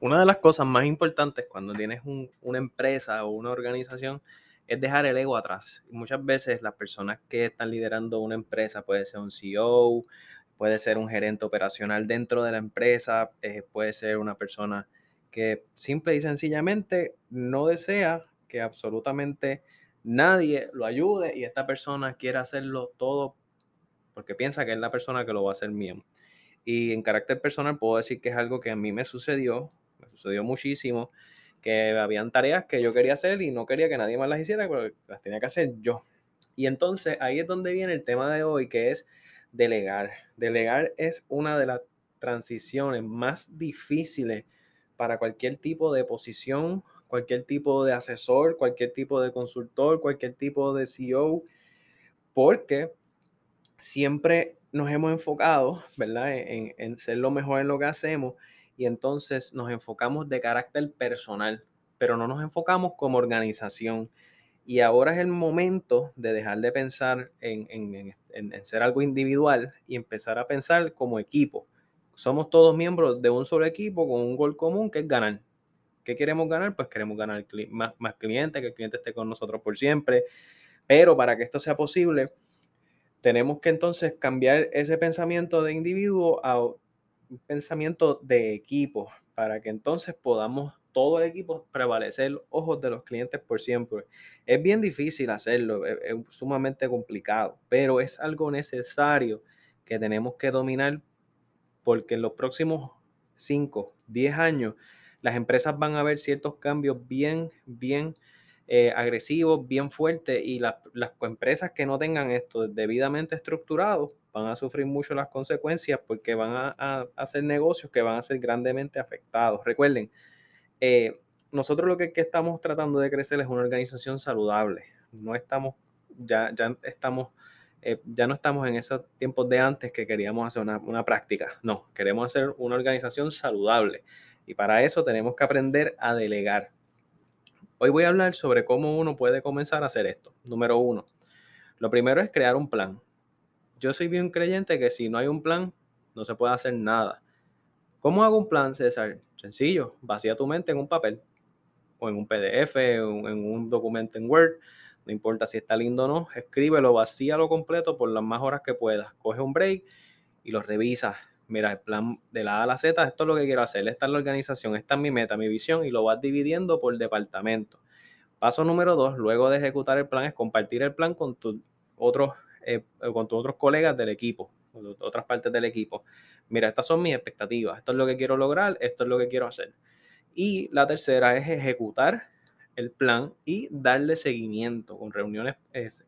Una de las cosas más importantes cuando tienes una empresa o una organización es dejar el ego atrás. Muchas veces las personas que están liderando una empresa, puede ser un CEO, puede ser un gerente operacional dentro de la empresa, eh, puede ser una persona que simple y sencillamente no desea que absolutamente nadie lo ayude y esta persona quiere hacerlo todo porque piensa que es la persona que lo va a hacer bien. Y en carácter personal puedo decir que es algo que a mí me sucedió, sucedió muchísimo, que habían tareas que yo quería hacer y no quería que nadie más las hiciera, pero las tenía que hacer yo. Y entonces ahí es donde viene el tema de hoy, que es delegar. Delegar es una de las transiciones más difíciles para cualquier tipo de posición, cualquier tipo de asesor, cualquier tipo de consultor, cualquier tipo de CEO, porque siempre nos hemos enfocado, ¿verdad? En, en, ser lo mejor en lo que hacemos y entonces nos enfocamos de carácter personal, pero no nos enfocamos como organización. Y ahora es el momento de dejar de pensar en, en, en, ser algo individual y empezar a pensar como equipo. Somos todos miembros de un solo equipo con un gol común que es ganar. ¿Qué queremos ganar? Pues queremos ganar más, más clientes, que el cliente esté con nosotros por siempre. Pero para que esto sea posible, tenemos que entonces cambiar ese pensamiento de individuo a un pensamiento de equipo para que entonces podamos todo el equipo prevalecer ojos de los clientes por siempre. Es bien difícil hacerlo, es, sumamente complicado, pero es algo necesario que tenemos que dominar porque en los próximos 5, 10 años las empresas van a ver ciertos cambios bien, bien eh, agresivos, bien fuertes y las empresas que no tengan esto debidamente estructurado van a sufrir mucho las consecuencias porque van a, hacer negocios que van a ser grandemente afectados. Recuerden, eh, nosotros lo que, estamos tratando de crecer es una organización saludable. No estamos, ya, ya estamos, eh, ya no estamos en esos tiempos de antes que queríamos hacer una, una práctica. No, queremos hacer una organización saludable. Y para eso tenemos que aprender a delegar. Hoy voy a hablar sobre cómo uno puede comenzar a hacer esto. Número uno, lo primero es crear un plan yo soy bien creyente que si no hay un plan, no se puede hacer nada. ¿Cómo hago un plan, César? Sencillo, vacía tu mente en un papel o en un PDF, en un documento en Word. No importa si está lindo o no, escríbelo, vacíalo completo por las más horas que puedas. Coge un break y lo revisas. Mira, el plan de la A a la Z, esto es lo que quiero hacer, esta es la organización, esta es mi meta, mi visión y lo vas dividiendo por departamento. Paso número dos, luego de ejecutar el plan, es compartir el plan con tus otros eh, con tus otros colegas del equipo, otras partes del equipo. Mira, estas son mis expectativas, esto es lo que quiero lograr, esto es lo que quiero hacer. Y la tercera es ejecutar el plan y darle seguimiento con reuniones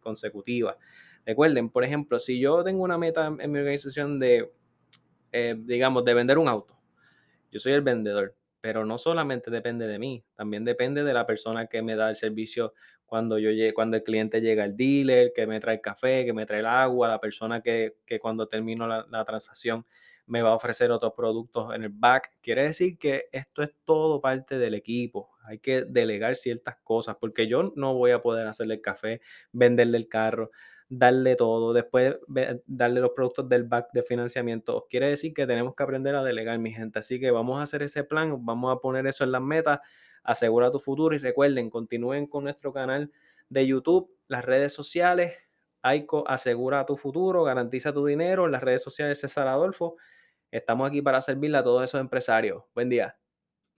consecutivas. Recuerden, por ejemplo, si yo tengo una meta en, mi organización de, eh, digamos, de vender un auto, yo soy el vendedor, pero no solamente depende de mí, también depende de la persona que me da el servicio cuando, yo llegue, cuando el cliente llega al dealer, que me trae el café, que me trae el agua, la persona que, cuando termino la, la, transacción me va a ofrecer otros productos en el back. Quiere decir que esto es todo parte del equipo. Hay que delegar ciertas cosas porque yo no voy a poder hacerle el café, venderle el carro, darle todo, después darle los productos del back de financiamiento. Quiere decir que tenemos que aprender a delegar, mi gente. Así que vamos a hacer ese plan, vamos a poner eso en las metas Asegura tu futuro y recuerden, continúen con nuestro canal de YouTube, las redes sociales, AICO Asegura tu futuro, garantiza tu dinero, las redes sociales César Adolfo. Estamos aquí para servirle a todos esos empresarios. Buen día.